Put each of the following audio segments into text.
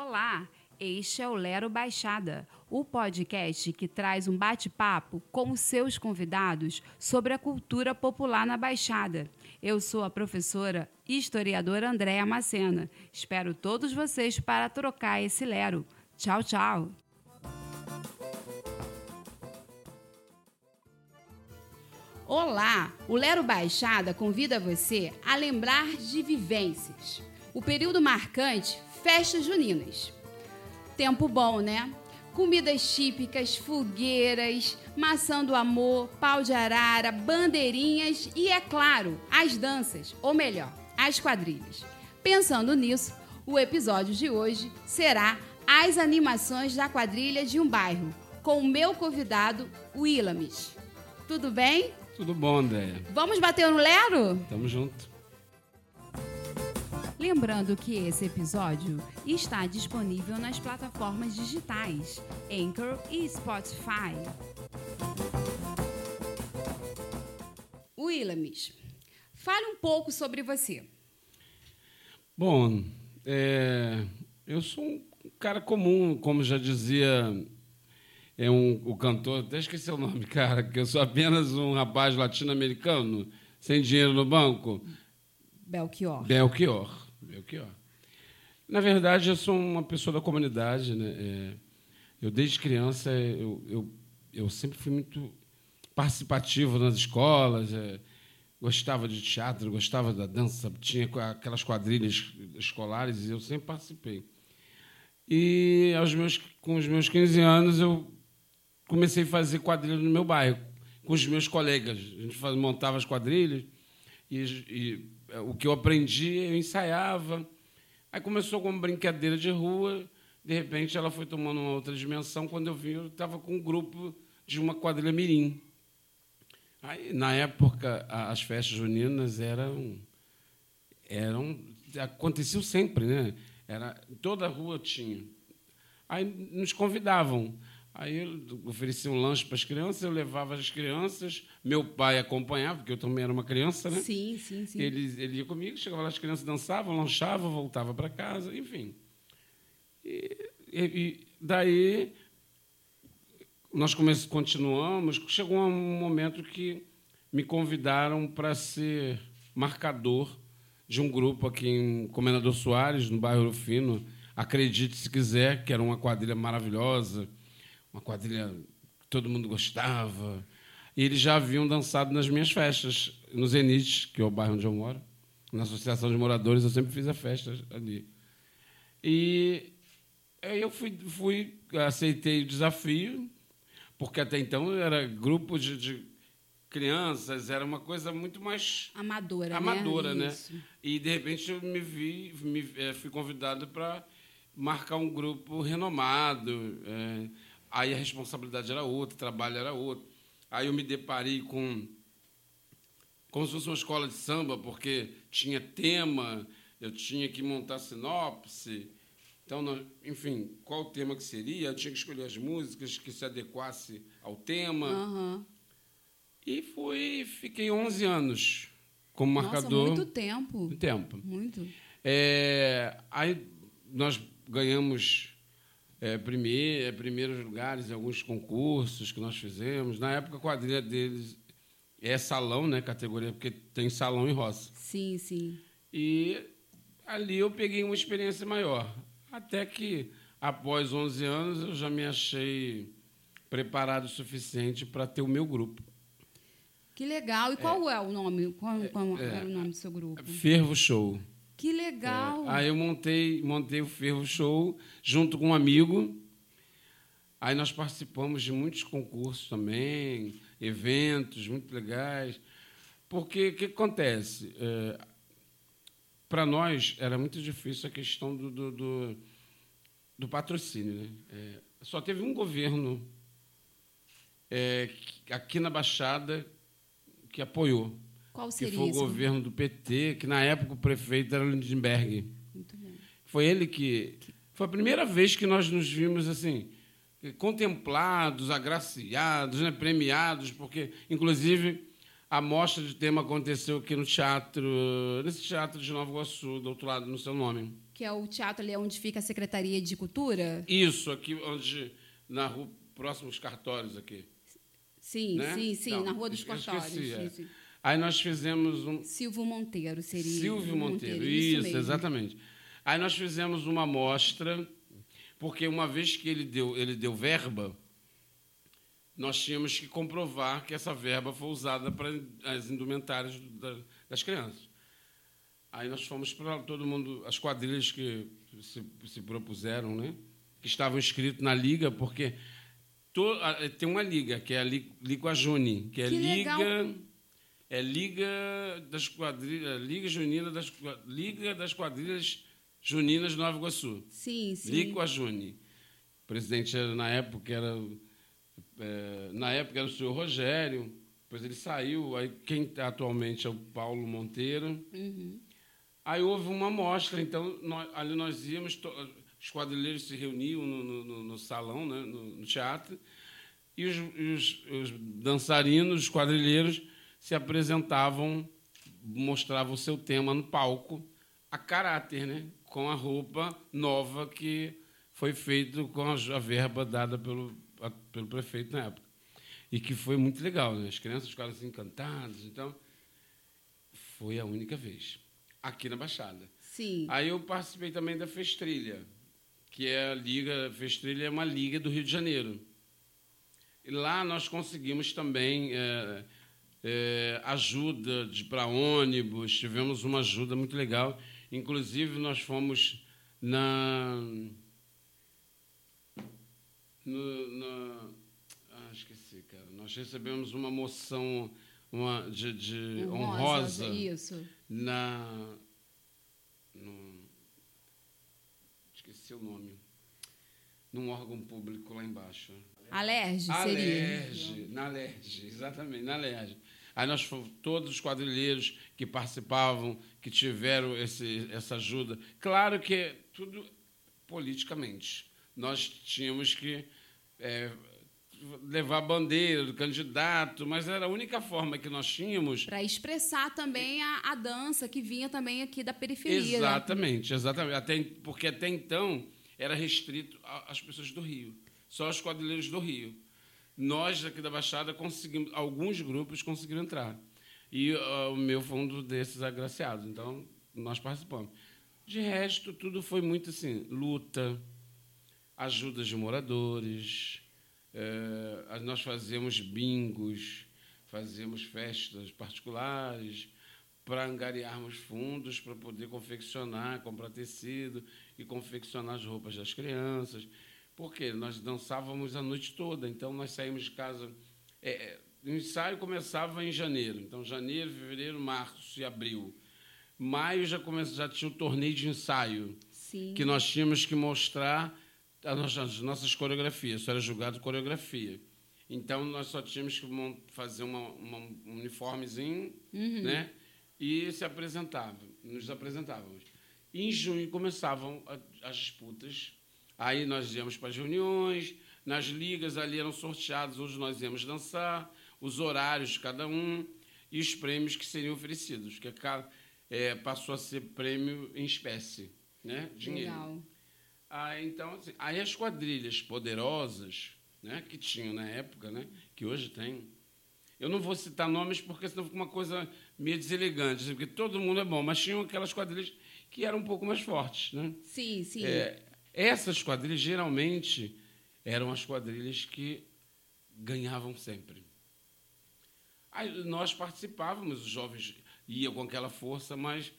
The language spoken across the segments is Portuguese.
Olá, este é o Lero Baixada, o podcast que traz um bate-papo com seus convidados sobre a cultura popular na Baixada. Eu sou a professora e historiadora Andréa Macena. Espero todos vocês para trocar esse Lero. Tchau, tchau! Olá! O Lero Baixada convida você a lembrar de vivências. O período marcante, festas juninas. Tempo bom, né? Comidas típicas, fogueiras, maçã do amor, pau de arara, bandeirinhas e, é claro, as danças, ou melhor, as quadrilhas. Pensando nisso, o episódio de hoje será as animações da quadrilha de um bairro, com o meu convidado, Willamis. Tudo bem? Tudo bom, Andréia. Vamos bater no Lero? Tamo junto. Lembrando que esse episódio está disponível nas plataformas digitais Anchor e Spotify. Willamis, fale um pouco sobre você. Bom, é, eu sou um cara comum, como já dizia é um, o cantor, até esqueci o nome, cara, que eu sou apenas um rapaz latino-americano, sem dinheiro no banco. Belchior. Belchior. Belchior. Na verdade, eu sou uma pessoa da comunidade. Né? É, eu, desde criança, eu, eu, eu sempre fui muito participativo nas escolas, é, gostava de teatro, gostava da dança, tinha aquelas quadrilhas escolares e eu sempre participei. E aos meus, com os meus 15 anos, eu comecei a fazer quadrilha no meu bairro, com os meus colegas. A gente montava as quadrilhas e, e o que eu aprendi, eu ensaiava. Aí começou como brincadeira de rua, de repente ela foi tomando uma outra dimensão. Quando eu vi, eu estava com um grupo de uma quadrilha mirim. Aí, na época, as festas juninas eram eram aconteciam sempre, né? Era toda a rua tinha. Aí nos convidavam. Aí eu oferecia um lanche para as crianças, eu levava as crianças, meu pai acompanhava, porque eu também era uma criança, né? Sim, sim, sim. Ele, ele ia comigo, chegava lá, as crianças dançavam, lanchavam, voltava para casa, enfim. E, e, daí nós continuamos, chegou um momento que me convidaram para ser marcador de um grupo aqui em Comendador Soares, no bairro Fino. Acredite se quiser, que era uma quadrilha maravilhosa uma quadrilha que todo mundo gostava. E eles já haviam dançado nas minhas festas, no Zenit, que é o bairro onde eu moro. Na Associação de Moradores, eu sempre fiz a festa ali. E aí eu fui, fui aceitei o desafio, porque até então era grupo de, de crianças, era uma coisa muito mais amadora, amadora né? né? E de repente eu me vi, me, é, fui convidado para marcar um grupo renomado. É, Aí a responsabilidade era outra, o trabalho era outro. Aí eu me deparei com como se fosse uma escola de samba, porque tinha tema, eu tinha que montar sinopse. Então, enfim, qual o tema que seria? Eu tinha que escolher as músicas que se adequasse ao tema. Uhum. E fui, fiquei 11 anos como Nossa, marcador. muito tempo. Muito tempo. Muito. É, aí nós ganhamos é, primeir, é, primeiros lugares em alguns concursos que nós fizemos. Na época, a quadrilha deles é salão, né? Categoria, porque tem salão e roça. Sim, sim. E ali eu peguei uma experiência maior. Até que, após 11 anos, eu já me achei preparado o suficiente para ter o meu grupo. Que legal. E qual é, é o nome? Qual, qual é, era o nome do seu grupo? Fervo Show. Que legal! É, aí eu montei, montei o Ferro Show junto com um amigo. Aí nós participamos de muitos concursos também, eventos muito legais. Porque o que acontece? É, Para nós era muito difícil a questão do, do, do, do patrocínio. Né? É, só teve um governo é, aqui na Baixada que apoiou. Qual seria que foi o governo do PT, que na época o prefeito era Lindenberg. Muito bem. Foi ele que. Foi a primeira vez que nós nos vimos assim contemplados, agraciados, né, premiados, porque inclusive A mostra de tema aconteceu aqui no teatro, nesse teatro de Nova Iguaçu, do outro lado, no seu nome. Que é o teatro ali onde fica a Secretaria de Cultura? Isso, aqui onde, na rua, próximos cartórios aqui. Sim, né? sim, sim, Não, na Rua dos Cartórios. esqueci, é. sim, sim. Aí nós fizemos um, Silvio Monteiro seria. Silvio Monteiro, isso, isso, mesmo. exatamente. Aí nós fizemos uma amostra, porque uma vez que ele deu, ele deu verba, nós tínhamos que comprovar que essa verba foi usada para as indumentárias da- das crianças. Aí nós fomos para todo mundo, as quadrilhas que se, se propuseram, né? que estavam inscritos na liga, porque to- tem uma liga, que é a Li- Liquajuni, que é Que liga legal. É Liga das Quadrilhas, Liga Junina das Liga das Quadrilhas Juninas de Nova Iguaçu. Sim, sim. Liquajuni. O presidente era, na época era é, na época era o senhor Rogério, depois ele saiu, aí quem atualmente é o Paulo Monteiro. Uhum. Aí houve uma amostra, então nós, ali nós íamos, os quadrilheiros se reuniam no, no- no- no salão, né, no, teatro, e os, os- os dançarinos, os quadrilheiros, se apresentavam, mostravam o seu tema no palco, a caráter, né, com a roupa nova que foi feita com a, verba dada pelo, a- pelo prefeito na época. E que foi muito legal, né? as crianças ficaram assim, encantadas. Então, foi a única vez, aqui na Baixada. Sim. Aí eu participei também da Festrilha, que é a liga, Festrilha é uma liga do Rio de Janeiro. E lá nós conseguimos também é, é, ajuda para ônibus, tivemos uma ajuda muito legal. Inclusive, nós fomos na. no- na ah, esqueci, cara. Nós recebemos uma moção uma, de, de honrosa Isso. na. No, esqueci o nome. Num órgão público lá embaixo. Alerge seria. Alerge, na Alerge, exatamente, na Alerge. Aí nós fomos, todos os quadrilheiros que participavam, que tiveram esse, essa ajuda. Claro que tudo politicamente. Nós tínhamos que é, levar a bandeira do candidato, mas era a única forma que nós tínhamos Para expressar também a, a dança que vinha também aqui da periferia. né? Exatamente, exatamente. Até, porque até então era restrito às pessoas do Rio, só os quadrilheiros do Rio. Nós aqui da Baixada conseguimos, alguns grupos conseguiram entrar. E ah, o meu foi um desses agraciados, então nós participamos. De resto, tudo foi muito assim, luta, ajudas de moradores, eh, nós fazíamos bingos, fazíamos festas particulares para angariarmos fundos para poder confeccionar, comprar tecido e confeccionar as roupas das crianças. Porque nós dançávamos a noite toda, então nós saímos de casa. eh, o ensaio começava em janeiro, então janeiro, fevereiro, março e abril. Maio já, come, já tinha o torneio de ensaio Sim. que nós tínhamos que mostrar as nossas, as nossas coreografias. Isso era julgado coreografia. Então, nós só tínhamos que fazer uma, uma- um uniformezinho né? e se apresentava, nos apresentávamos. E em junho começavam as disputas. Aí nós íamos para as reuniões, nas ligas ali eram sorteados, hoje nós íamos dançar, os horários de cada um e os prêmios que seriam oferecidos, que é, passou a ser prêmio em espécie, né? dinheiro. Legal. Ah, então, assim, aí as quadrilhas poderosas, né, que tinham na época, né, que hoje tem. Eu não vou citar nomes porque senão fica uma coisa meio deselegante, assim, porque todo mundo é bom, mas tinham aquelas quadrilhas que eram um pouco mais fortes, né? Sim, sim. É, essas quadrilhas geralmente eram as quadrilhas que ganhavam sempre. Aí nós participávamos, os jovens iam com aquela força, mas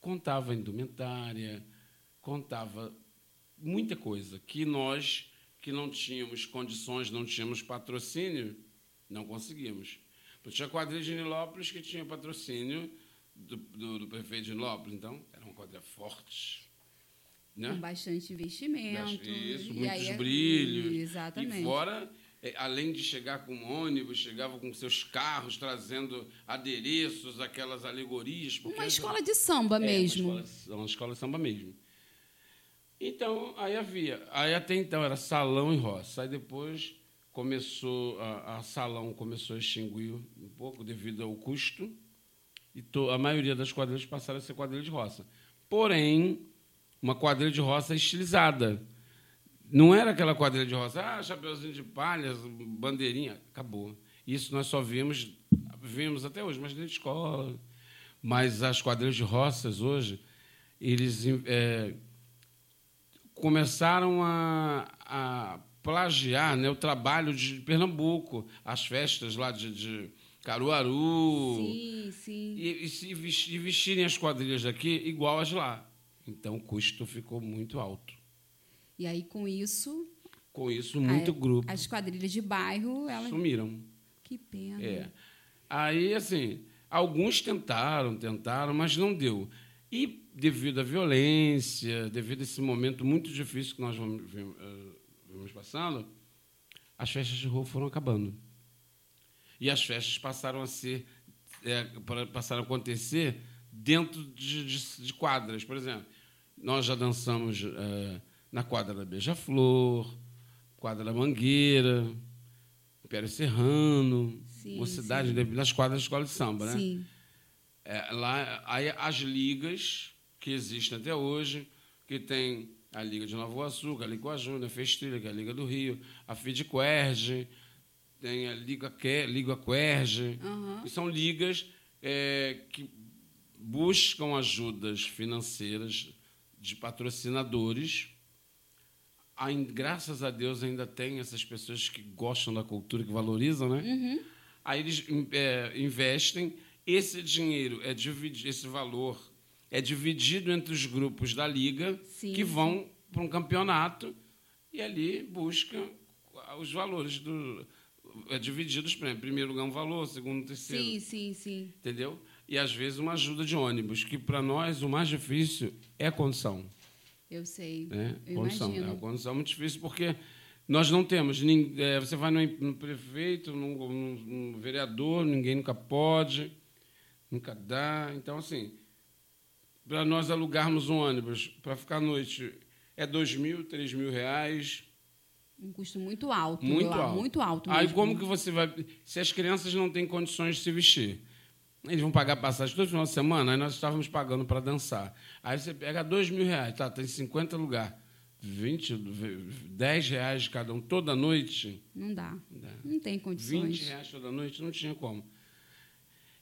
contava indumentária, contava muita coisa que nós, que não tínhamos condições, não tínhamos patrocínio, não conseguimos. Porque tinha quadrilha de Nilópolis que tinha patrocínio do, do, do prefeito de Nilópolis, então era uma quadrilha forte. Né? Com bastante investimento. Isso, e muitos aí é- brilhos. Exatamente. E fora, eh, além de chegar com ônibus, chegava com seus carros trazendo adereços, aquelas alegorias. Uma escola de samba é, mesmo. Uma escola, uma escola de samba mesmo. Então, aí havia. Aí até então era salão e roça. Aí depois começou a, a salão começou a extinguir um pouco devido ao custo e to, a maioria das quadrilhas passaram a ser quadrilha de roça. Porém, uma quadrilha de roça estilizada. Não era aquela quadrilha de roça, ah, chapeuzinho de palhas, bandeirinha, acabou. Isso nós só vimos, vimos até hoje, mas dentro de escola. Mas as quadrilhas de roças hoje, eles é, começaram a, a plagiar né, o trabalho de Pernambuco, as festas lá de, de Caruaru. Sim, sim. E, e, se vestir, vestirem as quadrilhas daqui igual as lá. Então o custo ficou muito alto. E aí, com isso. Com isso, muito a, grupo. As quadrilhas de bairro, elas. Sumiram. Que pena. É. Aí, assim, alguns tentaram, tentaram, mas não deu. E devido à violência, devido a esse momento muito difícil que nós vamos, eh, vimos passando, as festas de rua foram acabando. E as festas passaram a ser, é, passaram a acontecer dentro de, de, de, quadras. Por exemplo, nós já dançamos é, na quadra da Beija-Flor, quadra da Mangueira, Império Serrano, sim, Mocidade, sim. nas quadras da escola de samba. Né? Sim. É, lá, aí as ligas que existem até hoje, que tem a Liga de Nova Iguaçu, a Liga Guajuna, a Festrilha, que é a Liga do Rio, a FIDQUERG, tem a Liga, Que, Liga Querge, uhum. que são ligas é, que buscam ajudas financeiras de patrocinadores. Graças a Deus ainda tem essas pessoas que gostam da cultura, que valorizam, né? Uhum. Aí eles é, investem, esse dinheiro é dividido, esse valor é dividido entre os grupos da liga Sim. que vão para um campeonato e ali busca os valores do é divididos para primeiro lugar um valor, segundo, terceiro. Sim, sim, sim. Entendeu? E às vezes uma ajuda de ônibus, que para nós o mais difícil é a condição. Eu sei. Né? Eu condição. imagino. É a condição muito difícil porque nós não temos. É, você vai no, prefeito, no, no, vereador, ninguém nunca pode, nunca dá. Então, assim, para nós alugarmos um ônibus para ficar à noite é dois mil, três mil reais. Um custo muito alto. Muito alto. Muito alto Aí mesmo. como que você vai... Se as crianças não têm condições de se vestir, eles vão pagar passagem todo final de semana, aí nós estávamos pagando para dançar. Aí você pega dois mil reais, tá, tem 50 lugares, 20, 10 reais cada um toda noite. Não dá. Não dá. Não tem condições. 20 reais toda noite, não tinha como.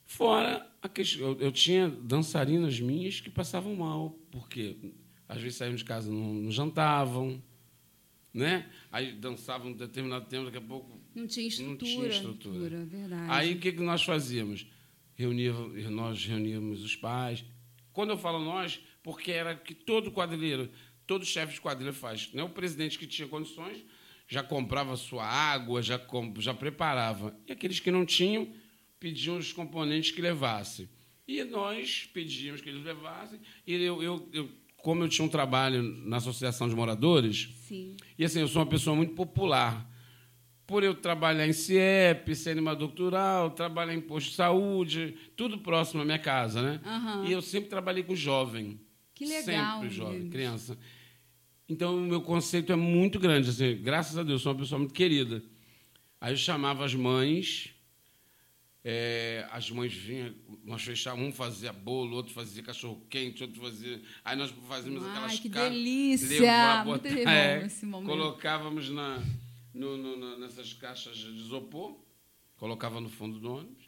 Fora a questão, eu, eu tinha dançarinas minhas que passavam mal, porque às vezes saíam de casa não, não jantavam, né? Aí dançavam um determinado tempo, daqui a pouco Não tinha estrutura. não tinha estrutura. verdade. Aí o que, que nós fazíamos? Reuníamos, nós reuníamos os pais. Quando eu falo nós, porque era que todo quadrilheiro, todo chefe de quadrilha faz. Né? O presidente que tinha condições já comprava sua água, já, já preparava. E aqueles que não tinham, pediam os componentes que levassem. E nós pedíamos que eles levassem. E eu, eu, eu como eu tinha um trabalho na Associação de Moradores, Sim. e assim, eu sou uma pessoa muito popular. Por eu trabalhar em CIEP, ser animador cultural, trabalhar em posto de saúde, tudo próximo à minha casa, né? Aham. E eu sempre trabalhei com jovem. Que legal, Sempre jovem, gente. criança. Então, o meu conceito é muito grande. Assim, graças a Deus, sou uma pessoa muito querida. Aí eu chamava as mães, é, as mães vinham, nós fechávamos, um fazia bolo, outro fazia cachorro-quente, outro fazia. Aí nós fazíamos Ai, aquelas que delícia! levar, Muito botar- bom é, esse momento. Colocávamos na, no- no- nessas caixas de isopor, colocava no fundo do ônibus.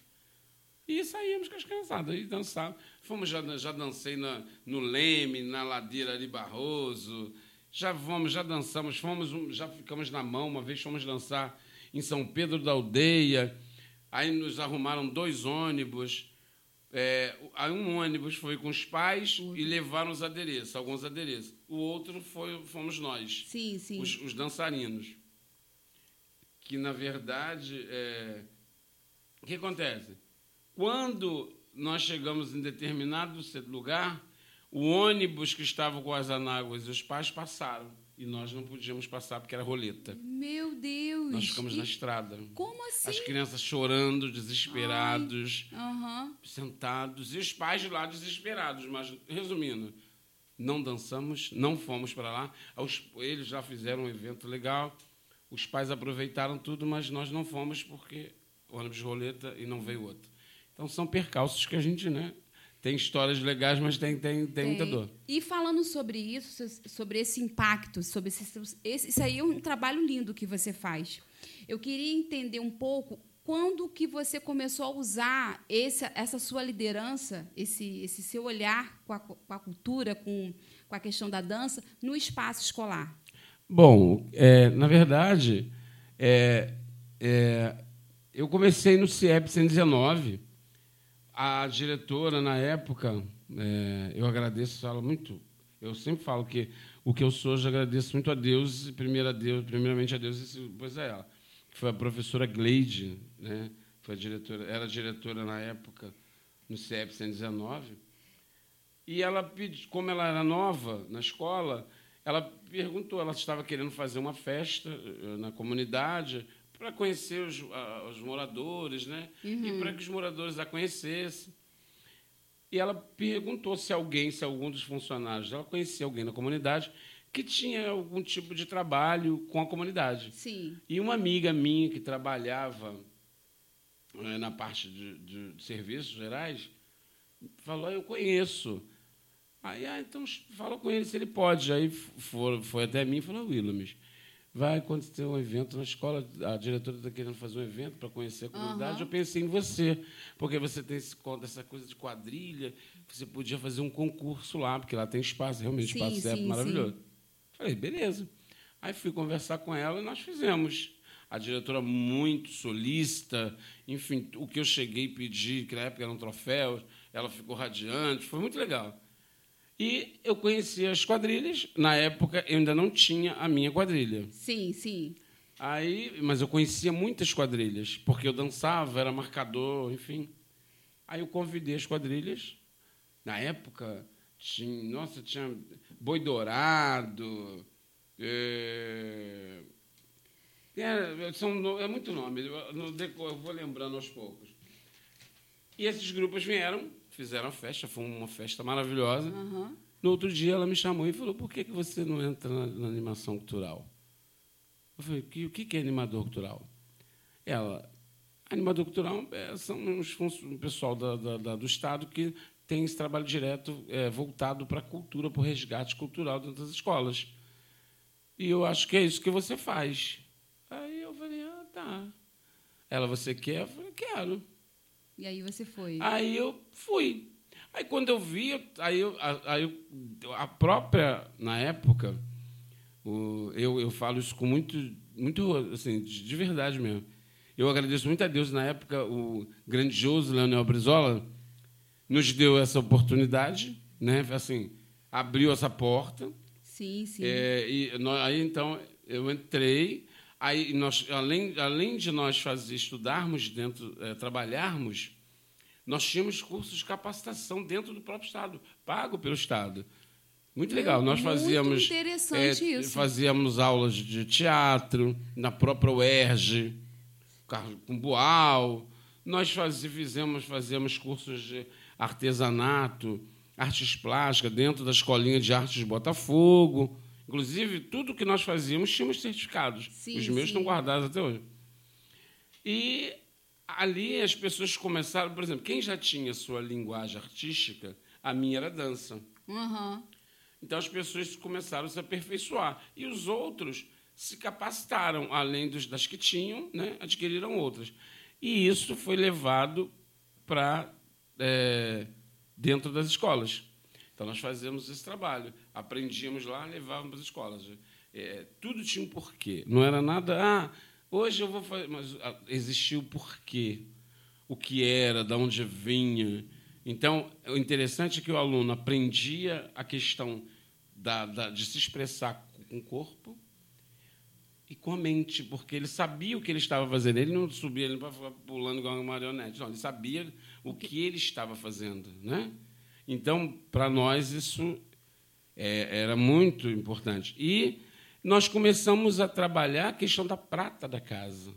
E saíamos com as criançadas, e dançava. Fomos, já, já dancei na, no Leme, na ladeira ali Barroso. Já fomos, já dançamos, fomos, já ficamos na mão, uma vez fomos dançar em São Pedro da Aldeia. Aí nos arrumaram dois ônibus. É, um ônibus foi com os pais e levaram os adereços, alguns adereços. O outro foi, fomos nós Sim, sim. os, os dançarinos. Que, na verdade, é... o que acontece? Quando nós chegamos em determinado lugar, o ônibus que estava com as anáguas e os pais passaram. E nós não podíamos passar porque era roleta. Meu Deus! Nós ficamos E na estrada. Como assim? As crianças chorando, desesperados, Aham. sentados, e os pais lá desesperados. Mas, resumindo, não dançamos, não fomos para lá. Eles já fizeram um evento legal. Os pais aproveitaram tudo, mas nós não fomos porque ônibus roleta e não veio outro. Então são percalços que a gente, né? Tem histórias legais, mas tem, tem, tem, tem. muita dor. E falando sobre isso, sobre esse impacto, sobre esse, esse, isso aí é um trabalho lindo que você faz. Eu queria entender um pouco quando que você começou a usar esse, essa sua liderança, esse, esse seu olhar com a, com a cultura, com, com a questão da dança, no espaço escolar? Bom, é, na verdade, é, é, eu comecei no CIEP 119. A diretora, na época, é, eu agradeço ela muito. Eu sempre falo que o que eu sou, eu agradeço muito a Deus, primeiro a Deus, primeiramente a Deus e depois a ela. Que foi a professora Gleide, né? foi a diretora, era diretora na época no CIEP 119. E ela, como ela era nova na escola, ela perguntou, ela estava querendo fazer uma festa eh, na comunidade para conhecer os, os, moradores, né? Uhum. E para que os moradores a conhecessem. E ela perguntou se alguém, se algum dos funcionários, ela conhecia alguém na comunidade que tinha algum tipo de trabalho com a comunidade. Sim. E uma amiga minha que trabalhava é, na parte de, de, de, serviços gerais falou: Eu conheço. Aí, ah, então fala com ele se ele pode. Aí foi, foi até mim e falou: Williams, vai acontecer um evento na escola, a diretora está querendo fazer um evento para conhecer a comunidade. Uhum. Eu pensei em você, porque você tem esse, essa coisa de quadrilha, você podia fazer um concurso lá, porque lá tem espaço, realmente, sim, espaço certo, maravilhoso. Sim. Falei, beleza. Aí fui conversar com ela e nós fizemos. A diretora muito solista, enfim, o que eu cheguei e pedi, que na época eram troféus, ela ficou radiante, foi muito legal. E eu conhecia as quadrilhas. Na época, eu ainda não tinha a minha quadrilha. Sim, sim. Aí, mas eu conhecia muitas quadrilhas, porque eu dançava, era marcador, enfim. Aí eu convidei as quadrilhas. Na época, tinha, nossa, tinha Boi Dourado. É, é, são, é muito nome, eu vou lembrando aos poucos. E esses grupos vieram fizeram a festa, foi uma festa maravilhosa. Uhum. No outro dia ela me chamou e falou: por que, que você não entra na, na animação cultural? Eu falei: o que, que é animador cultural? Ela, animador cultural é, são um pessoal da, da, da, do Estado que tem esse trabalho direto é, voltado para a cultura, para o resgate cultural dentro das escolas. E eu acho que é isso que você faz. Aí eu falei: ah, tá. Ela, você quer? Eu falei: quero. E aí você foi? Aí eu fui. Aí quando eu vi, aí, eu, aí eu, a própria, na época, o, eu, eu falo isso com muito, muito assim, de verdade mesmo. Eu agradeço muito a Deus, na época, o grandioso Leonel Brizola nos deu essa oportunidade, né? assim, abriu essa porta. Sim, sim. É, e nós, aí, então, eu entrei, Aí nós, além, além de nós fazer, estudarmos dentro, é, trabalharmos, nós tínhamos cursos de capacitação dentro do próprio Estado, pago pelo Estado. Muito legal. Nós fazíamos. interessante é, isso. Fazíamos aulas de teatro na própria UERJ, com Boal. Nós faz, fizemos, fazíamos cursos de artesanato, artes plásticas, dentro da escolinha de artes de Botafogo. Inclusive, tudo que nós fazíamos tínhamos certificados. Sim, Os meus sim. estão guardados até hoje. E ali as pessoas começaram, por exemplo, quem já tinha sua linguagem artística, a minha era dança. Uhum. Então as pessoas começaram a se aperfeiçoar. E os outros se capacitaram, além dos, das que tinham, né, adquiriram outras. E isso foi levado para é, dentro das escolas. Então, nós fazíamos esse trabalho. Aprendíamos lá, levávamos para as escolas. É, tudo tinha um porquê. Não era nada, ah, hoje eu vou fazer. Mas ah, existia o porquê. O que era, de onde vinha. Então, o interessante é que o aluno aprendia a questão da, da, de se expressar com o corpo e com a mente, porque ele sabia o que ele estava fazendo. Ele não subia ele para pulando igual uma marionete. Não, ele sabia o que ele estava fazendo. Né? Então, para nós, isso é, era muito importante. E nós começamos a trabalhar a questão da prata da casa.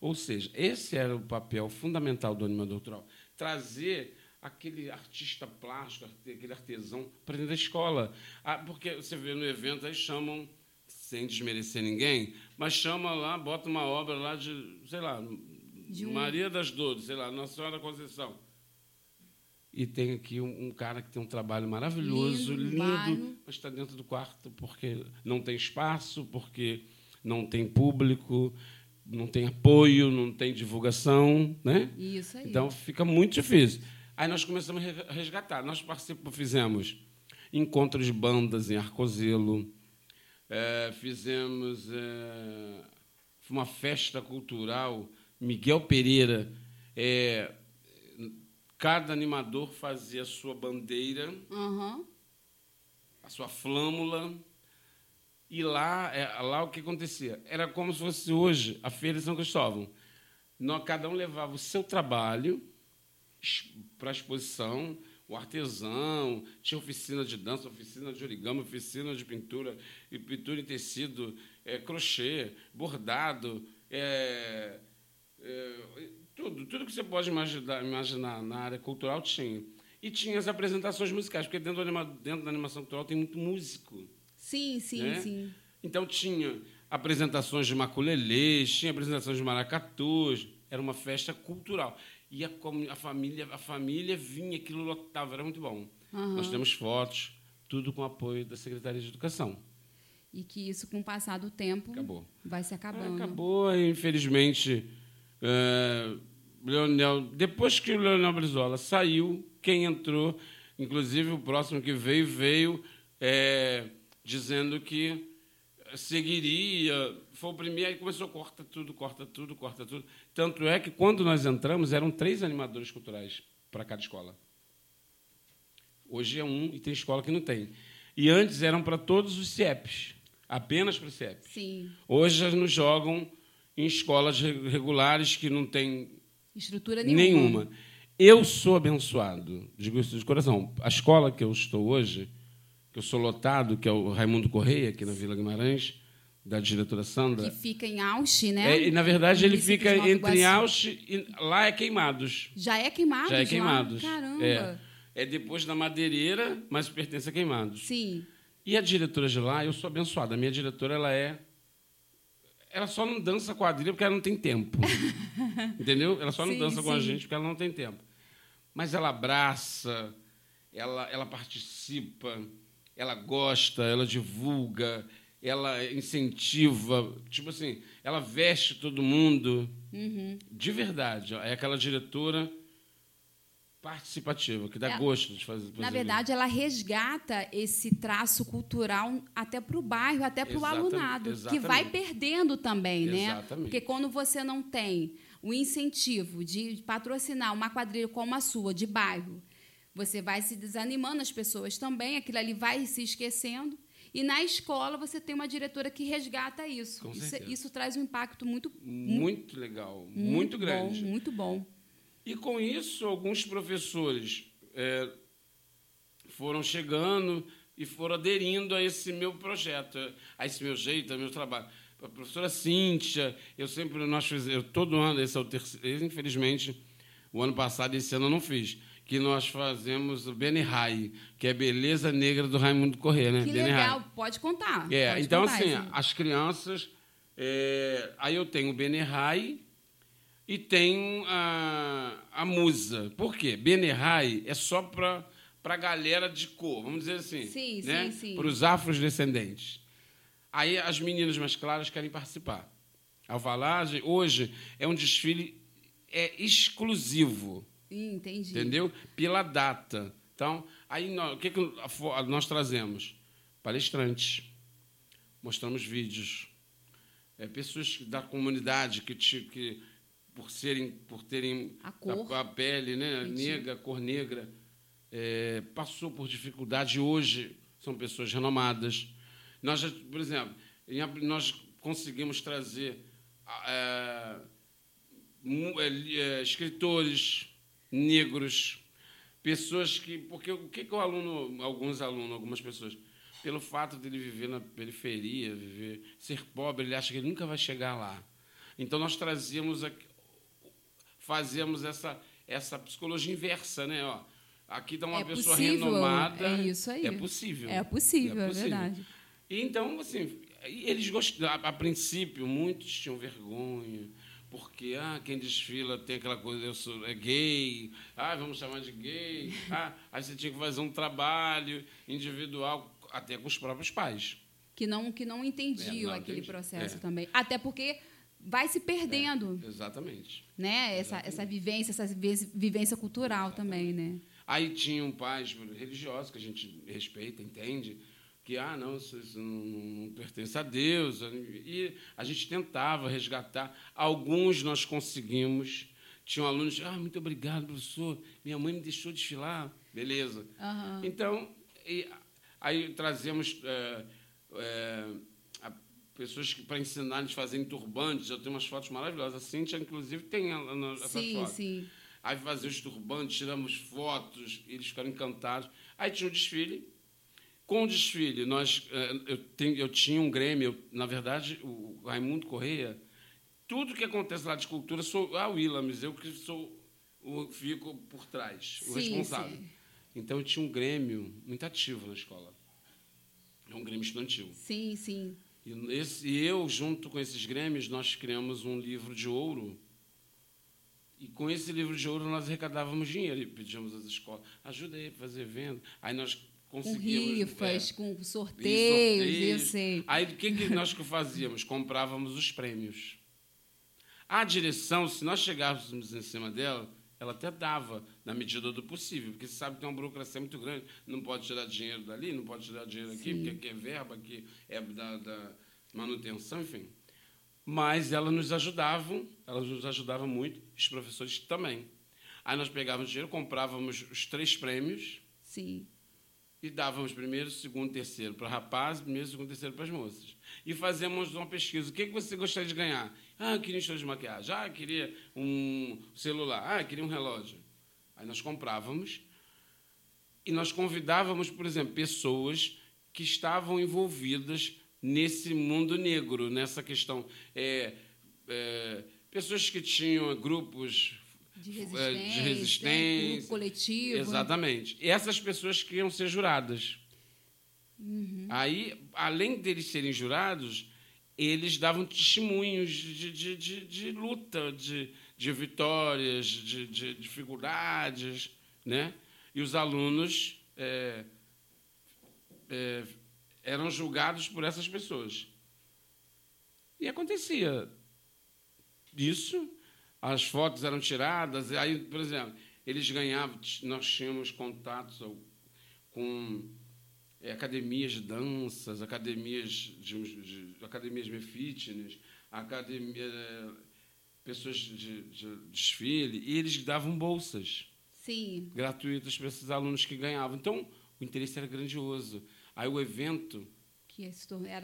Ou seja, esse era o papel fundamental do animador cultural trazer aquele artista plástico, aquele artesão para dentro da escola. Ah, porque você vê no evento, aí chamam sem desmerecer ninguém, mas chama lá, bota uma obra lá de, sei lá, de um... Maria das Dores, sei lá, Nossa Senhora da Conceição. E tem aqui um, um, cara que tem um trabalho maravilhoso, lindo, lindo mas está dentro do quarto porque não tem espaço, porque não tem público, não tem apoio, não tem divulgação, né? Isso aí. Então fica muito difícil. Aí nós começamos a resgatar. Nós participamos, fizemos encontros de bandas em Arcozelo, é, fizemos é, uma festa cultural. Miguel Pereira, é, cada animador fazia a sua bandeira, uhum. a sua flâmula. E lá, é, lá o que acontecia? Era como se fosse hoje a Feira de São Cristóvão. Nós, cada um levava o seu trabalho para a exposição, o artesão, tinha oficina de dança, oficina de origami, oficina de pintura, e pintura em tecido, é, crochê, bordado, é, é, tudo, tudo que você pode imaginar, imaginar na área cultural tinha. E tinha as apresentações musicais, porque dentro, anima, dentro da animação cultural tem muito músico. Sim, sim, né? sim. Então tinha apresentações de maculelês, tinha apresentações de maracatus, era uma festa cultural e a, a, família, a família vinha, aquilo lotava, era muito bom. Uhum. Nós temos fotos, tudo com apoio da Secretaria de Educação. E que isso, com o passar do tempo, acabou. vai se acabando. acabou, infelizmente, é, Leonel, depois que o Leonel Brizola saiu, quem entrou, inclusive o próximo que veio, veio é, dizendo que seguiria, foi o primeiro, aí começou, corta tudo, corta tudo, corta tudo. Tanto é que, quando nós entramos, eram três animadores culturais para cada escola. Hoje é um e tem escola que não tem. E antes eram para todos os CIEPs, apenas para os CIEPs. Sim. Hoje nos jogam em escolas regulares que não têm estrutura nenhuma. nenhuma. Eu sou abençoado, digo isso de coração. A escola que eu estou hoje, que eu sou lotado, que é o Raimundo Correia, aqui na Vila Guimarães, da diretora Sandra. Que fica em Ausch, né? É, e, na verdade, ele fica entre Ausch e lá é Queimados. Já é Queimados? Já é Queimados. Lá? Caramba. É. é depois da Madeireira, mas pertence a Queimados. Sim. E a diretora de lá, eu sou abençoada. A minha diretora, ela é ela só não dança quadrilha porque ela não tem tempo. Entendeu? Ela só não sim, dança sim. com a gente porque ela não tem tempo. Mas ela abraça, ela, ela participa, ela gosta, ela divulga, ela incentiva, tipo assim, ela veste todo mundo uhum. de verdade. É aquela diretora participativa que dá gosto de fazer. na verdade, ela resgata esse traço cultural até para o bairro, até para o alunado, exatamente. que vai perdendo também, né? Exatamente. Porque quando você não tem o incentivo de patrocinar uma quadrilha como a sua de bairro, você vai se desanimando as pessoas também, aquilo ali vai se esquecendo. E na escola você tem uma diretora que resgata isso. Isso, isso, traz um impacto muito muito legal, muito, muito grande, bom, muito bom. E com isso alguns professores é, foram chegando e foram aderindo a esse meu projeto, a esse meu jeito, ao meu trabalho. A professora Cíntia, eu sempre nós fizemos, todo ano esse é o terceiro, infelizmente o ano passado esse ano eu não fiz que nós fazemos o Rai, que é Beleza Negra do Raimundo Corrêa, né? Que Beni legal, pode contar. É, pode então contar, assim, as crianças, é, aí eu tenho o Rai e tenho a, a Musa. Por quê? Rai é só para a galera de cor, vamos dizer assim, sim, né? sim, sim. para os afrodescendentes. Aí as meninas mais claras querem participar. Alvalagem, hoje, é um desfile é exclusivo Entendi. Entendeu? Pela data. Então, aí nós, o que, que nós trazemos? Palestrantes. Mostramos vídeos. É, pessoas da comunidade que, te, que por serem por terem a, cor. a, a pele né, negra, cor negra, é, passou por dificuldade hoje são pessoas renomadas. Nós, por exemplo, nós conseguimos trazer é, é, é escritores, negros, pessoas que. Porque o que, que o aluno, alguns alunos, algumas pessoas, pelo fato de ele viver na periferia, viver, ser pobre, ele acha que ele nunca vai chegar lá. Então nós trazíamos, fazemos essa, essa psicologia inversa, né? Ó, aqui está uma é pessoa possível, renomada. É isso aí. É possível. É possível, é, possível, é verdade. E então, assim, eles gostavam, a, princípio, muitos tinham vergonha, porque ah, quem desfila tem aquela coisa, eu sou é gay, ah, vamos chamar de gay, ah, aí você tinha que fazer um trabalho individual, até com os próprios pais. Que não, que não entendiam é, não, aquele entendi. processo é. também. Até porque vai se perdendo. É, exatamente. Né? Essa, exatamente. essa vivência, essa vivência cultural exatamente. também, né? Aí tinham pais religiosos que a gente respeita, entende, que ah, não, isso, isso não, não, pertence a Deus. E a gente tentava resgatar. Alguns nós conseguimos. Tinham alunos, ah, muito obrigado, professor. Minha mãe me deixou desfilar. Beleza. Uhum. Então, e, aí trazemos é, é, pessoas para ensinar eles a fazerem turbantes. Eu tenho umas fotos maravilhosas. A Cíntia, inclusive, tem essa sim, foto. Sim, sim. Aí fazia os turbantes, tiramos fotos, eles ficaram encantados. Aí tinha o desfile com o desfile, nós, eh, eu, tenho, eu tinha um Grêmio, eu, na verdade, o Raimundo Correia, tudo que acontece lá de cultura, sou a Willames, eu que sou o, fico por trás, o sim, responsável. Sim. Então, eu tinha um Grêmio muito ativo na escola. É um Grêmio estudantil. Sim, sim. E, esse, e eu, junto com esses Grêmios, nós criamos um livro de ouro e com esse livro de ouro nós arrecadávamos dinheiro e pedíamos às escolas, ajuda aí a fazer venda. Aí nós com rifas, é, com sorteios, sorteios, eu sei. Aí o que, que nós fazíamos? Comprávamos os prêmios. A direção, se nós chegássemos em cima dela, ela até dava, na medida do possível, porque você sabe que tem uma burocracia muito grande, não pode tirar dinheiro dali, não pode tirar dinheiro aqui, Sim. porque aqui é verba, aqui é da, da manutenção, enfim. Mas ela nos ajudavam, ela nos ajudava muito, os professores também. Aí nós pegávamos dinheiro, comprávamos os três prêmios. Sim e dávamos primeiro, segundo, terceiro para rapazes, primeiro, segundo, terceiro para as moças. E fazemos uma pesquisa. O que, que você gostaria de ganhar? Ah, eu queria um estouro de maquiagem. Ah, eu queria um celular. Ah, eu queria um relógio. Aí nós comprávamos e nós convidávamos, por exemplo, pessoas que estavam envolvidas nesse mundo negro, nessa questão. É, é, pessoas que tinham grupos de resistência, é, de resistência né? coletivo. Exatamente. E essas pessoas queriam ser juradas. Uhum. Aí, além deles serem jurados, eles davam testemunhos de, de, de, de luta, de, de vitórias, de, de dificuldades, né? E os alunos é, é, eram julgados por essas pessoas. E acontecia isso as fotos eram tiradas, aí, por exemplo, eles ganhavam, nós tínhamos contatos com é, academias de danças, academias de, de academias de fitness, academia, pessoas de, de, desfile, e eles davam bolsas Sim. gratuitas para esses alunos que ganhavam. Então, o interesse era grandioso. Aí o evento, que era,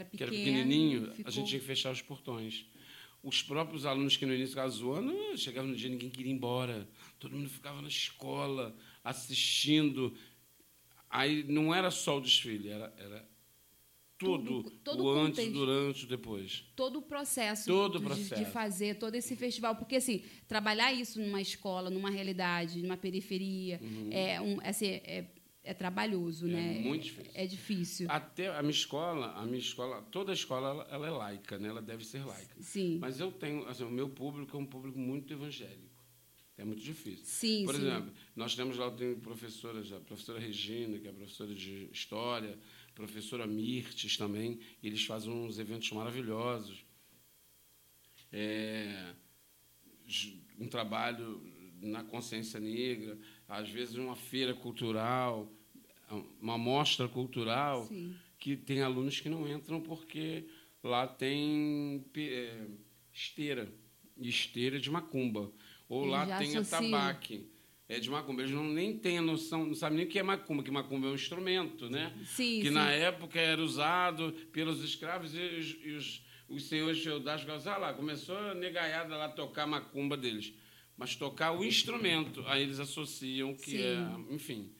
pequeno, que era pequenininho, ficou... a gente tinha que fechar os portões os próprios alunos que no início ficavam zoando, chegava no dia ninguém queria ir embora. Todo mundo ficava na escola, assistindo. Aí não era só o desfile, era, era tudo, tudo todo o antes, contexto, durante depois. Todo o processo, todo o processo. De, de, fazer todo esse festival. Porque, assim, trabalhar isso numa escola, numa realidade, numa periferia, uhum. é, um, assim, é é trabalhoso, é né? Muito difícil. É, difícil. Até a minha escola, a minha escola, toda escola ela, ela, é laica, né? Ela deve ser laica. Sim. Mas eu tenho, assim, o meu público é um público muito evangélico. É muito difícil. Sim, Por sim. exemplo, nós temos lá tem professoras, a professora Regina, que é professora de história, professora Mirtes também, e eles fazem uns eventos maravilhosos. É, um trabalho na consciência negra, às vezes uma feira cultural, uma mostra cultural Sim. que tem alunos que não entram porque lá tem é, esteira, esteira de macumba. Ou lá tem associa. atabaque. É de macumba. Eles não nem têm a noção, não sabem nem o que é macumba, que macumba é um instrumento, né? Sim, que sim. na época era usado pelos escravos e os, e os, os senhores feudais falavam, ah lá, começou a negaiada lá tocar macumba deles. Mas tocar o instrumento, aí eles associam que sim. é, enfim.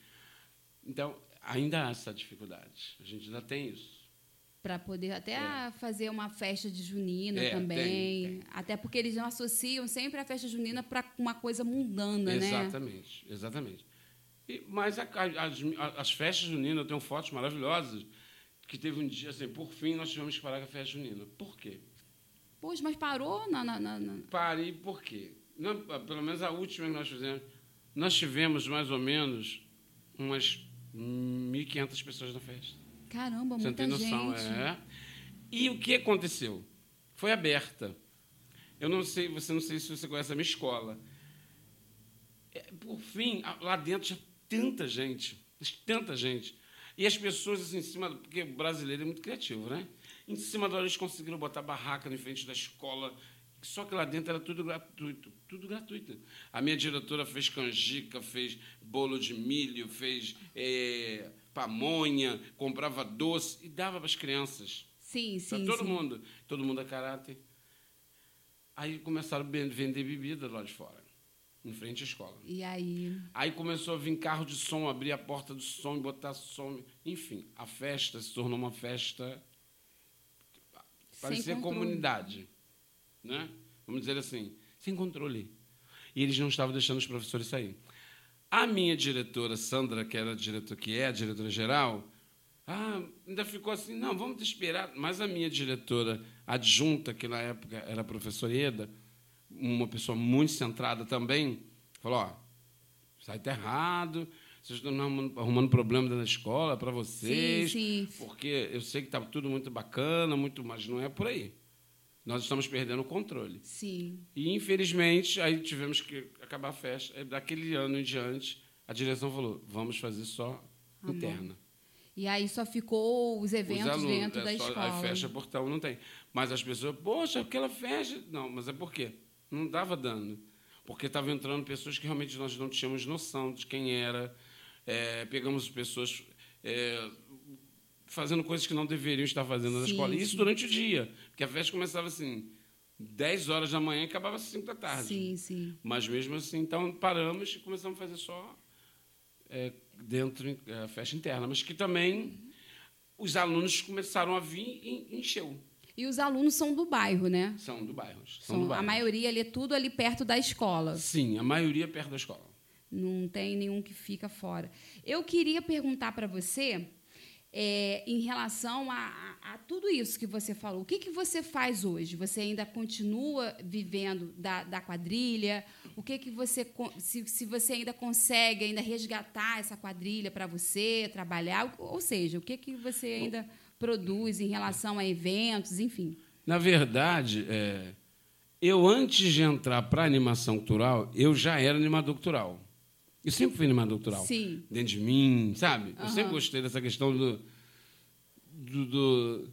Então, ainda há essa dificuldade. A gente ainda tem isso. Para poder até é. fazer uma festa de junina é, também. Tem, tem. Até porque eles não associam sempre a festa junina para uma coisa mundana, exatamente, né? Exatamente, exatamente. mas a, as, as festas juninas, eu tenho fotos maravilhosas que teve um dia assim, por fim nós tivemos que parar com a festa junina. Por quê? Pois, mas parou na. na, na, na... Parei por quê? Não, pelo menos a última que nós fizemos, nós tivemos mais ou menos umas 1.500 pessoas na festa. Caramba, Você muita não tem noção, gente. é. E o que aconteceu? Foi aberta. Eu não sei, você não sei se você conhece a minha escola. É, por fim, lá dentro tinha tanta gente, tanta gente. E as pessoas assim, em cima, porque o brasileiro é muito criativo, né? Em cima da hora eles conseguiram botar barraca em frente da escola. Só que lá dentro era tudo gratuito, tudo gratuito. A minha diretora fez canjica, fez bolo de milho, fez eh, pamonha, comprava doce e dava para as crianças. Sim, Para sim. todo sim. mundo. Todo mundo a caráter. Aí começaram a vender bebida lá de fora, em frente à escola. E aí. Aí começou a vir carro de som, abrir a porta do som botar som. Enfim, a festa se tornou uma festa. Parecia comunidade. Né? Vamos dizer assim, sem controle. E eles não estavam deixando os professores sair. A minha diretora, Sandra, que, era a diretora, que é a diretora geral, ah, ainda ficou assim, não, vamos esperar. Mas a minha diretora adjunta, que na época era a professora Eda, uma pessoa muito centrada também, falou, ó, aí está errado, vocês estão arrumando, problema dentro da escola para vocês, Sim, sim. porque eu sei que está tudo muito bacana, muito, mas não é por aí. Nós estamos perdendo o controle. Sim. E, infelizmente, aí tivemos que acabar a festa. Daquele ano em diante, a direção falou, vamos fazer só interna. E aí só ficou os eventos Os alunos, dentro é da só- escola. A festa portão não tem. Mas as pessoas, poxa, aquela festa. Não, mas é por quê? Não dava dano. Porque estavam entrando pessoas que realmente nós não tínhamos noção de quem era. É, pegamos pessoas é, fazendo coisas que não deveriam estar fazendo na Sim, escola. E isso sim. durante o dia. Porque a festa começava assim, 10 horas da manhã e acabava às 5 da tarde. Sim, sim. Mas mesmo assim, então paramos e começamos a fazer só é, dentro é, a festa interna, mas que também os alunos começaram a vir e encheu. E os alunos são do bairro, né? São do bairro. São São, do a bairro. maioria ali, é tudo ali perto da escola. Sim, a maioria perto da escola. Não tem nenhum que fica fora. Eu queria perguntar para você, é, em relação a, a- a tudo isso que você falou, o que, que você faz hoje? Você ainda continua vivendo da, da quadrilha? O que que você se, se você ainda consegue ainda resgatar essa quadrilha para você trabalhar? Ou seja, o que que você ainda produz em relação a eventos, enfim? Na verdade, é, eu antes de entrar para animação cultural, eu já era animador cultural. Eu sempre fui animador cultural. Sim. Dentro de mim, sabe? Eu Aham. sempre gostei dessa questão do do, do,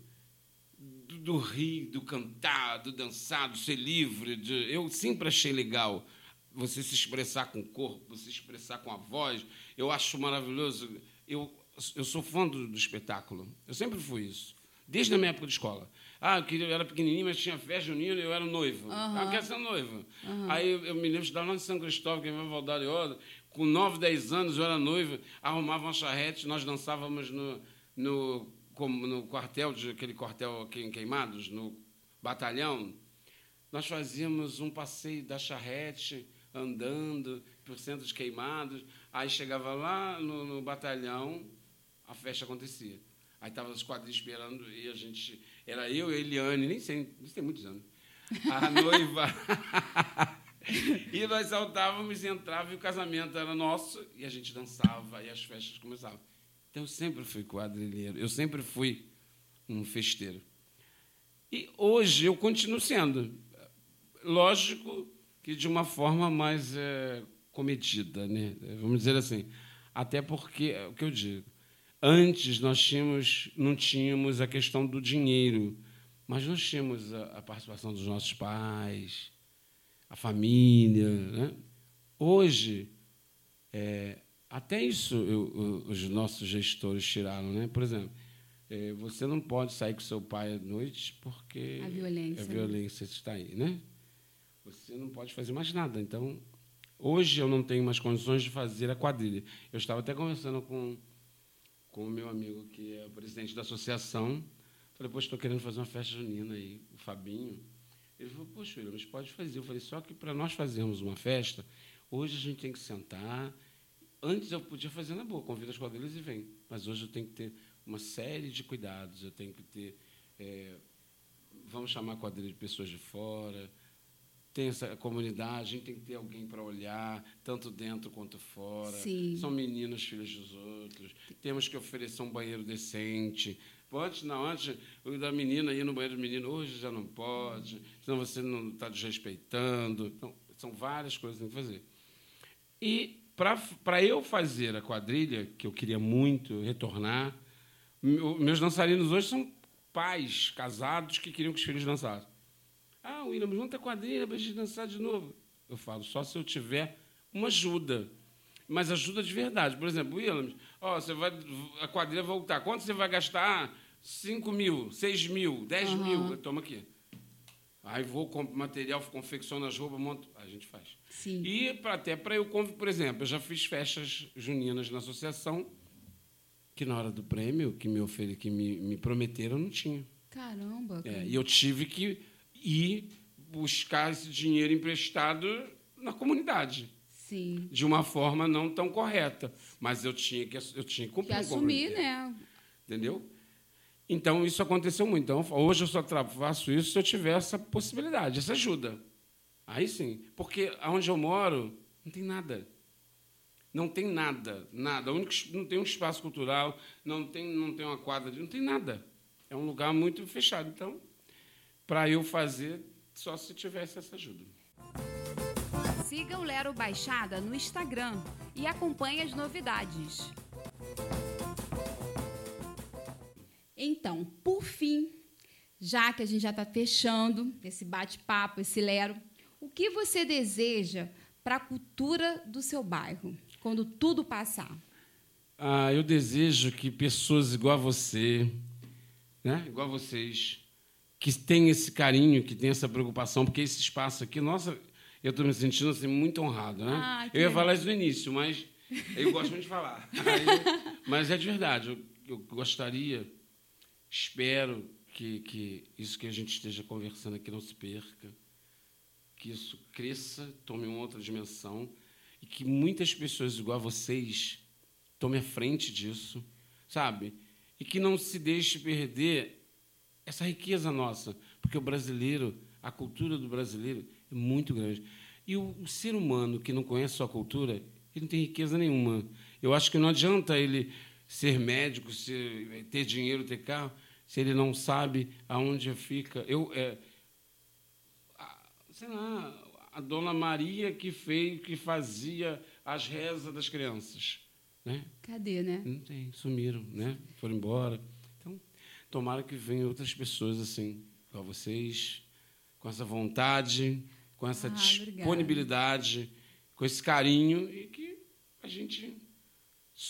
do, rir, do cantar, do dançar, do ser livre. de- eu sempre achei legal você se expressar com o corpo, você se expressar com a voz. Eu acho maravilhoso. Eu, eu sou fã do, do espetáculo. Eu sempre fui isso. Desde a minha época de escola. Ah, eu, queria, eu era pequenininho, mas tinha festa junina e eu era noivo. Ah, eu quero ser noivo. Aí eu, eu me lembro de estudar lá em São Cristóvão, que é meu Valdário Oda. Com 9, 10 anos eu era noivo, arrumava uma charrete, nós dançávamos no, no, como no quartel, de, aquele quartel Queimados, no batalhão. Nós fazíamos um passeio da charrete, andando por centros queimados. Aí chegava lá no, no batalhão, a festa acontecia. Aí estavam os quadrilhos esperando e a gente. Era eu e Eliane, nem sei, isso tem muitos anos. A noiva. E nós saltávamos entrava e o casamento era nosso e a gente dançava e as festas começavam. Então eu sempre fui quadrilheiro, eu sempre fui um festeiro. E hoje eu continuo sendo. Lógico que de uma forma mais é, comedida, né? vamos dizer assim. Até porque, é o que eu digo, antes nós tínhamos, não tínhamos a questão do dinheiro, mas nós tínhamos a, a participação dos nossos pais, a família. Né? Hoje, é, até isso eu- eu- os nossos gestores tiraram. Né? Por exemplo, é, você não pode sair com seu pai à noite porque A violência, a né? violência está aí. Né? Você não pode fazer mais nada. Então, hoje eu não tenho mais condições de fazer a quadrilha. Eu estava até conversando com, com o meu amigo, que é o presidente da associação. Falei, poxa, estou querendo fazer uma festa junina aí, o Fabinho. Ele falou, poxa, mas pode fazer. Eu falei, só que para nós fazermos uma festa, hoje a gente tem que sentar. Antes eu podia fazer na boa, convida as quadrilhas e vem. Mas hoje eu tenho que ter uma série de cuidados. Eu tenho que ter, é, vamos chamar a quadrilha de pessoas de fora, tem essa comunidade, a gente tem que ter alguém para olhar, tanto dentro quanto fora. Sim. São meninos, filhos dos outros. Temos que oferecer um banheiro decente. Antes, não, antes da menina ir no banheiro do menino, hoje já não pode, senão você não está desrespeitando. Então, são várias coisas que tem que fazer. E para eu fazer a quadrilha, que eu queria muito retornar, meus dançarinos hoje são pais casados que queriam que os filhos dançassem. Ah, William, junta a quadrilha para a gente dançar de novo. Eu falo, só se eu tiver uma ajuda. Mas ajuda de verdade. Por exemplo, Williams, ó, você vai, a quadrilha vai voltar. Quanto você vai gastar? 5 mil, 6 mil, 10 uhum. mil. Toma aqui. Aí vou, compro material, confecciono as roupas, monto. A gente faz. Sim. E pra, até para eu, por exemplo, eu já fiz festas juninas na associação, que na hora do prêmio, que me, ofere, que me, me prometeram, não tinha. Caramba. É, e eu tive que e buscar esse dinheiro emprestado na comunidade. Sim. De uma forma não tão correta. Mas eu tinha que, eu tinha que cumprir. Que assumir, né? Entendeu? Então, isso aconteceu muito. Então, hoje eu só faço isso se eu tiver essa possibilidade, essa ajuda. Aí sim. Porque onde eu moro, não tem nada. Não tem nada, nada. Único, não tem um espaço cultural, não tem, não tem uma quadra, não tem nada. É um lugar muito fechado. Então, para eu fazer só se tivesse essa ajuda. Siga o Lero Baixada no Instagram e acompanhe as novidades. Então, por fim, já que a gente já está fechando esse bate-papo, esse Lero, o que você deseja para a cultura do seu bairro, quando tudo passar? Ah, eu desejo que pessoas igual a você, né, igual a vocês, que tem esse carinho, que tem essa preocupação, porque esse espaço aqui, nossa, eu estou me sentindo assim, muito honrado. Né? Ah, eu ia falar isso no início, mas eu gosto muito de falar. Aí, mas é de verdade, eu, eu gostaria, espero que, que isso que a gente esteja conversando aqui não se perca, que isso cresça, tome uma outra dimensão e que muitas pessoas igual a vocês tomem a frente disso, sabe? E que não se deixe perder essa riqueza nossa, porque o brasileiro, a cultura do brasileiro é muito grande. E o, o ser humano que não conhece sua cultura, ele não tem riqueza nenhuma. Eu acho que não adianta ele ser médico, ser, ter dinheiro, ter carro, se ele não sabe aonde fica. Eu, é, sei lá, a dona Maria que fez, que fazia as rezas das crianças, né? Cadê, né? Não tem, sumiram, né? Foram embora. Tomara que venham outras pessoas assim, igual vocês, com essa vontade, com essa ah, disponibilidade, obrigada. com esse carinho e que a gente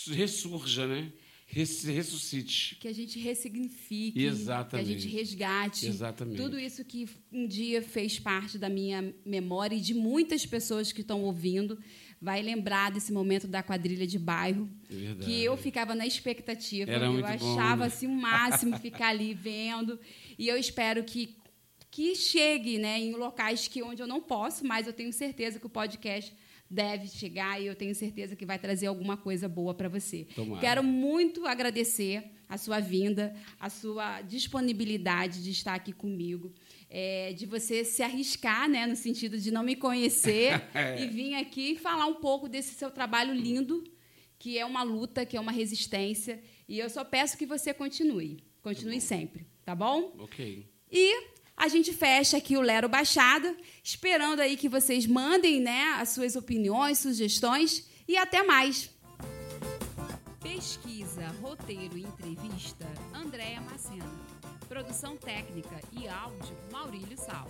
ressurja, né? Ressuscite. Que a gente ressignifique. Exatamente. Que a gente resgate. Exatamente. Tudo isso que um dia fez parte da minha memória e de muitas pessoas que estão ouvindo vai lembrar desse momento da quadrilha de bairro. É que eu ficava na expectativa. Era eu achava bom, né? assim o máximo ficar ali vendo. E eu espero que que chegue né, em locais que onde eu não posso, mas eu tenho certeza que o podcast deve chegar e eu tenho certeza que vai trazer alguma coisa boa para você. Tomara. Quero muito agradecer a sua vinda, a sua disponibilidade de estar aqui comigo, é, de você se arriscar, né, no sentido de não me conhecer é. e vir aqui falar um pouco desse seu trabalho lindo, que é uma luta, que é uma resistência, e eu só peço que você continue, continue tá sempre, tá bom? Ok. E a gente fecha aqui o Lero Baixada, esperando aí que vocês mandem né, as suas opiniões, sugestões e até mais. Pesquisa, roteiro e entrevista, Andréa Macena. Produção técnica e áudio, Maurílio Sal.